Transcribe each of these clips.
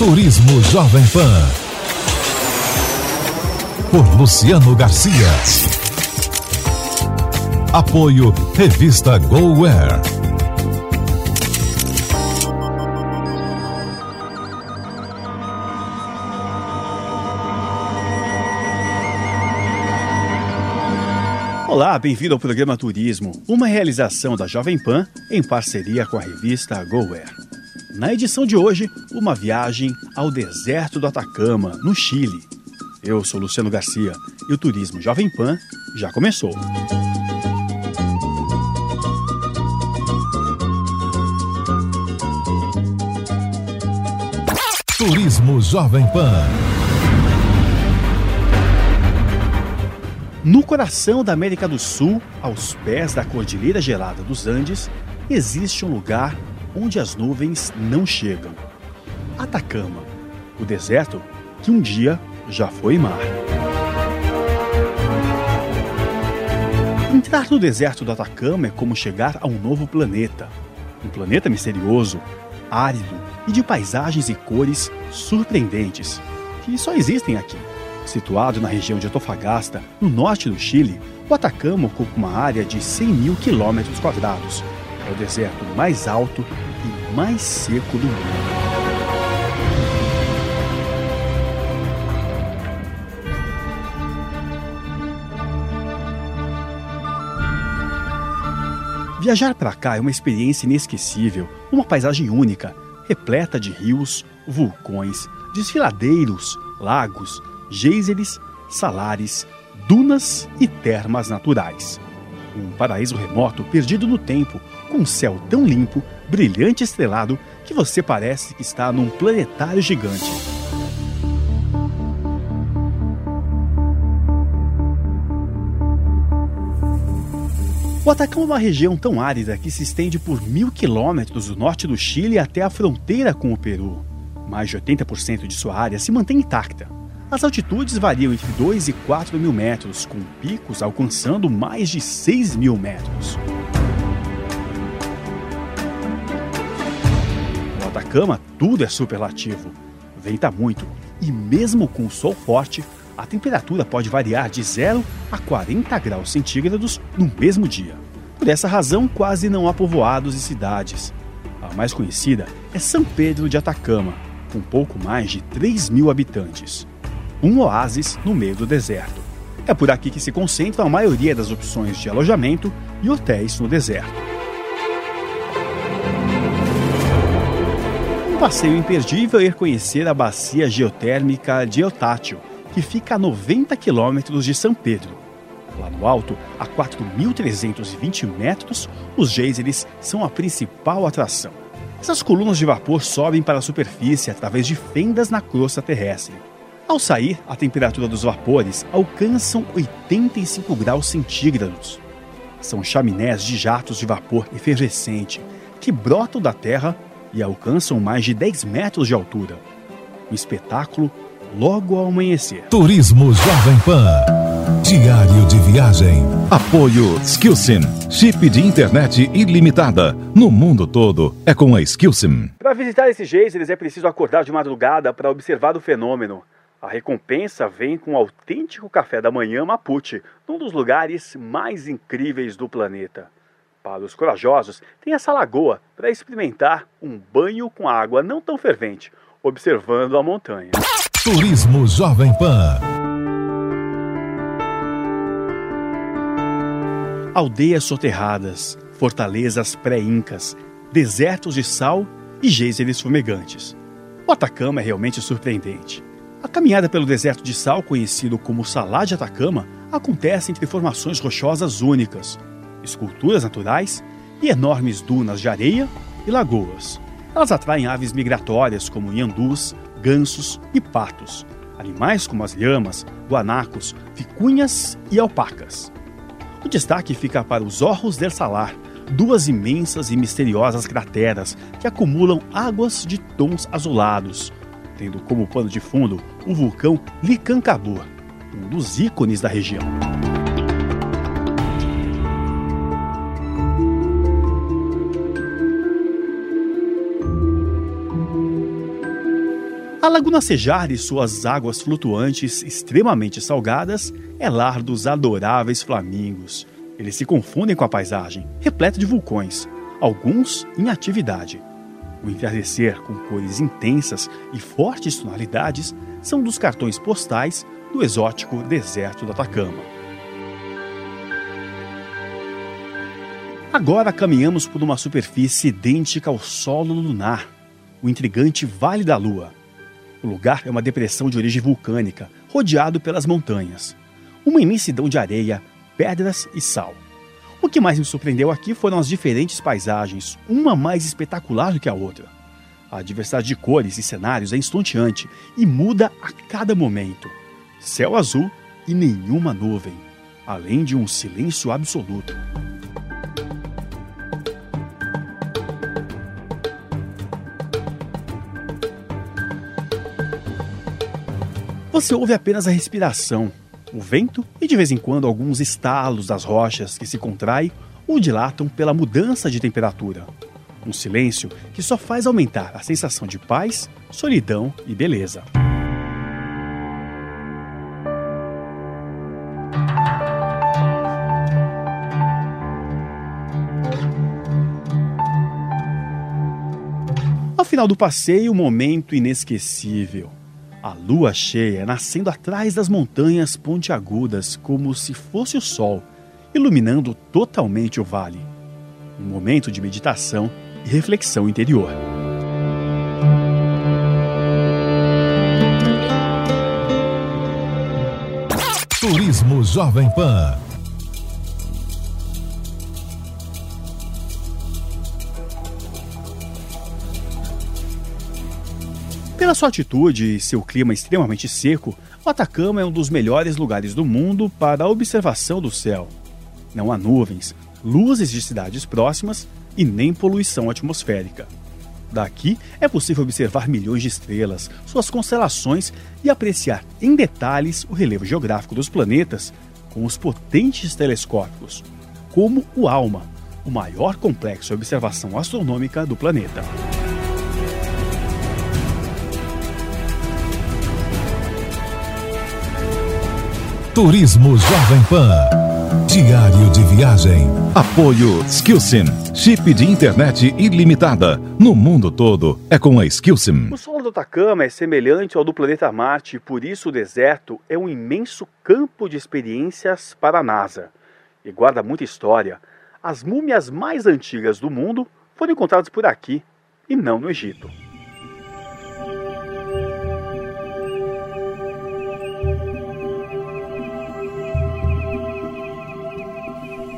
Turismo Jovem Pan. Por Luciano Garcia. Apoio Revista GoWare. Olá, bem-vindo ao programa Turismo, uma realização da Jovem Pan em parceria com a revista GoWare. Na edição de hoje, uma viagem ao deserto do Atacama, no Chile. Eu sou Luciano Garcia e o Turismo Jovem Pan já começou. Turismo Jovem Pan. No coração da América do Sul, aos pés da Cordilheira Gelada dos Andes, existe um lugar onde as nuvens não chegam. Atacama, o deserto que um dia já foi mar. Entrar no deserto do Atacama é como chegar a um novo planeta. Um planeta misterioso, árido e de paisagens e cores surpreendentes, que só existem aqui. Situado na região de Antofagasta, no norte do Chile, o Atacama ocupa uma área de 100 mil quilômetros quadrados. É o deserto mais alto e mais seco do mundo. Viajar para cá é uma experiência inesquecível, uma paisagem única, repleta de rios, vulcões, desfiladeiros, lagos, geysers, salares, dunas e termas naturais. Um paraíso remoto perdido no tempo, com um céu tão limpo, brilhante e estrelado que você parece que está num planetário gigante. O Atacama é uma região tão árida que se estende por mil quilômetros do norte do Chile até a fronteira com o Peru. Mais de 80% de sua área se mantém intacta. As altitudes variam entre 2 e 4 mil metros, com picos alcançando mais de 6 mil metros. No Atacama, tudo é superlativo. Venta muito, e mesmo com o sol forte, a temperatura pode variar de 0 a 40 graus centígrados no mesmo dia. Por essa razão, quase não há povoados e cidades. A mais conhecida é São Pedro de Atacama, com pouco mais de 3 mil habitantes. Um oásis no meio do deserto. É por aqui que se concentram a maioria das opções de alojamento e hotéis no deserto. Um passeio imperdível é ir conhecer a bacia geotérmica de Eutátil, que fica a 90 quilômetros de São Pedro. Lá no alto, a 4.320 metros, os geysers são a principal atração. Essas colunas de vapor sobem para a superfície através de fendas na crosta terrestre. Ao sair, a temperatura dos vapores alcançam 85 graus centígrados. São chaminés de jatos de vapor efervescente que brotam da terra e alcançam mais de 10 metros de altura. Um espetáculo logo ao amanhecer. Turismo Jovem Pan. Diário de viagem. Apoio Skillsim. Chip de internet ilimitada. No mundo todo é com a Skillsim. Para visitar esses geysers é preciso acordar de madrugada para observar o fenômeno. A recompensa vem com o autêntico café da manhã Mapuche, num dos lugares mais incríveis do planeta. Para os corajosos, tem essa lagoa para experimentar um banho com água não tão fervente, observando a montanha. Turismo Jovem Pan. Aldeias soterradas, fortalezas pré-incas, desertos de sal e geysers fumegantes. O Atacama é realmente surpreendente. A caminhada pelo deserto de sal, conhecido como Salá de Atacama, acontece entre formações rochosas únicas, esculturas naturais e enormes dunas de areia e lagoas. Elas atraem aves migratórias como iandus, gansos e patos, animais como as lhamas, guanacos, vicunhas e alpacas. O destaque fica para os Orros del Salar, duas imensas e misteriosas crateras que acumulam águas de tons azulados, tendo como pano de fundo o vulcão Licancabur, um dos ícones da região. A Laguna Sejar e suas águas flutuantes extremamente salgadas é lar dos adoráveis flamingos. Eles se confundem com a paisagem, repleta de vulcões, alguns em atividade. O entardecer com cores intensas e fortes tonalidades são dos cartões postais do exótico deserto do Atacama. Agora caminhamos por uma superfície idêntica ao solo lunar, o intrigante Vale da Lua o lugar é uma depressão de origem vulcânica, rodeado pelas montanhas. Uma imensidão de areia, pedras e sal. O que mais me surpreendeu aqui foram as diferentes paisagens, uma mais espetacular do que a outra. A diversidade de cores e cenários é estonteante e muda a cada momento. Céu azul e nenhuma nuvem, além de um silêncio absoluto. Você ouve apenas a respiração, o vento e de vez em quando alguns estalos das rochas que se contraem ou dilatam pela mudança de temperatura. Um silêncio que só faz aumentar a sensação de paz, solidão e beleza. Ao final do passeio, um momento inesquecível. A lua cheia nascendo atrás das montanhas pontiagudas como se fosse o sol, iluminando totalmente o vale. Um momento de meditação e reflexão interior. Turismo Jovem Pan. Pela sua atitude e seu clima extremamente seco, o Atacama é um dos melhores lugares do mundo para a observação do céu. Não há nuvens, luzes de cidades próximas e nem poluição atmosférica. Daqui é possível observar milhões de estrelas, suas constelações e apreciar em detalhes o relevo geográfico dos planetas com os potentes telescópios, como o ALMA, o maior complexo de observação astronômica do planeta. Turismo Jovem Pan. Diário de viagem. Apoio Skillsim, chip de internet ilimitada. No mundo todo é com a Skillsim. O solo do Atacama é semelhante ao do planeta Marte e por isso o deserto é um imenso campo de experiências para a NASA. E guarda muita história. As múmias mais antigas do mundo foram encontradas por aqui e não no Egito.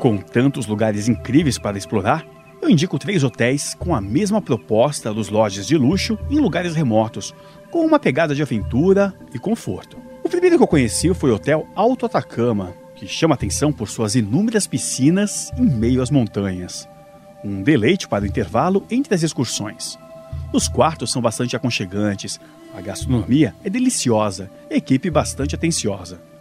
Com tantos lugares incríveis para explorar, eu indico três hotéis com a mesma proposta dos lojas de luxo em lugares remotos, com uma pegada de aventura e conforto. O primeiro que eu conheci foi o Hotel Alto Atacama, que chama atenção por suas inúmeras piscinas em meio às montanhas. Um deleite para o intervalo entre as excursões. Os quartos são bastante aconchegantes, a gastronomia é deliciosa, equipe bastante atenciosa.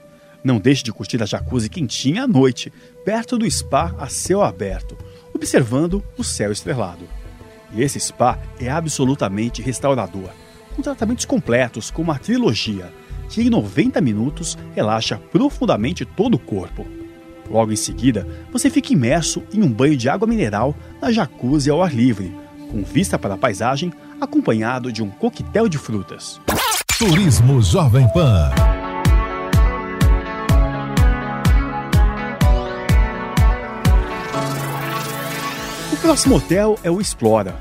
Não deixe de curtir a jacuzzi quentinha à noite, perto do spa a céu aberto, observando o céu estrelado. E esse spa é absolutamente restaurador, com tratamentos completos como a trilogia, que em 90 minutos relaxa profundamente todo o corpo. Logo em seguida, você fica imerso em um banho de água mineral na jacuzzi ao ar livre, com vista para a paisagem, acompanhado de um coquetel de frutas. Turismo Jovem Pan. Próximo hotel é o Explora.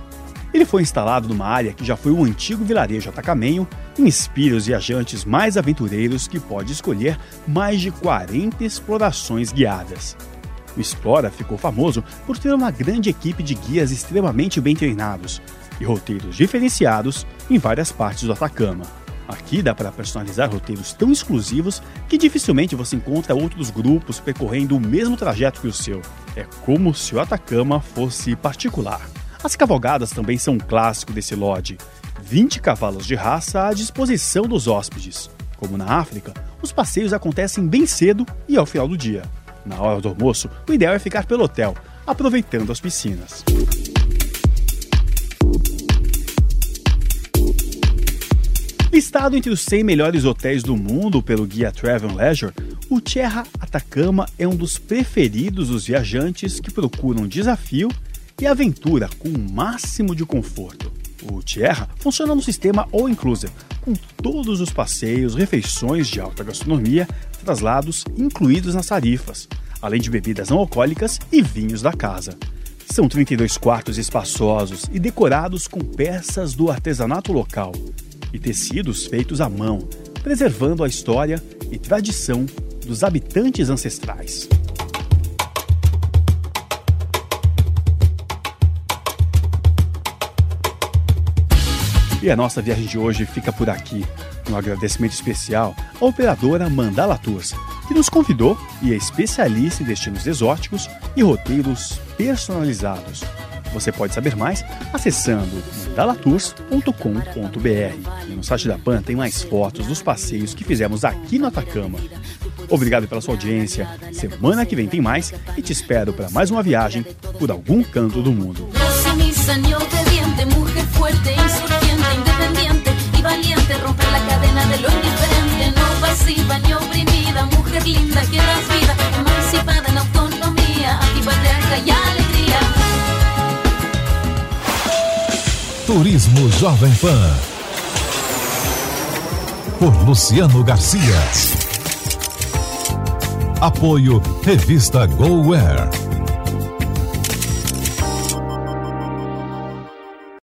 Ele foi instalado numa área que já foi o antigo vilarejo atacamenho e inspira os viajantes mais aventureiros que pode escolher mais de 40 explorações guiadas. O Explora ficou famoso por ter uma grande equipe de guias extremamente bem treinados, e roteiros diferenciados em várias partes do Atacama. Aqui dá para personalizar roteiros tão exclusivos que dificilmente você encontra outros grupos percorrendo o mesmo trajeto que o seu. É como se o Atacama fosse particular. As cavalgadas também são um clássico desse lodge. 20 cavalos de raça à disposição dos hóspedes. Como na África, os passeios acontecem bem cedo e ao final do dia. Na hora do almoço, o ideal é ficar pelo hotel, aproveitando as piscinas. Listado entre os 100 melhores hotéis do mundo pelo guia Travel Leisure, o Tierra Atacama é um dos preferidos dos viajantes que procuram desafio e aventura com o máximo de conforto. O Tierra funciona no sistema All Inclusive, com todos os passeios, refeições de alta gastronomia, traslados incluídos nas tarifas, além de bebidas não alcoólicas e vinhos da casa. São 32 quartos espaçosos e decorados com peças do artesanato local e tecidos feitos à mão, preservando a história e tradição dos habitantes ancestrais. E a nossa viagem de hoje fica por aqui. Um agradecimento especial à operadora Mandala Tours, que nos convidou e é especialista em destinos exóticos e roteiros personalizados. Você pode saber mais acessando mandalatours.com.br. No site da PAN tem mais fotos dos passeios que fizemos aqui no Atacama. Obrigado pela sua audiência. Semana que vem tem mais e te espero para mais uma viagem por algum canto do mundo. Turismo Jovem Pan. Por Luciano Garcia. Apoio Revista GoWare.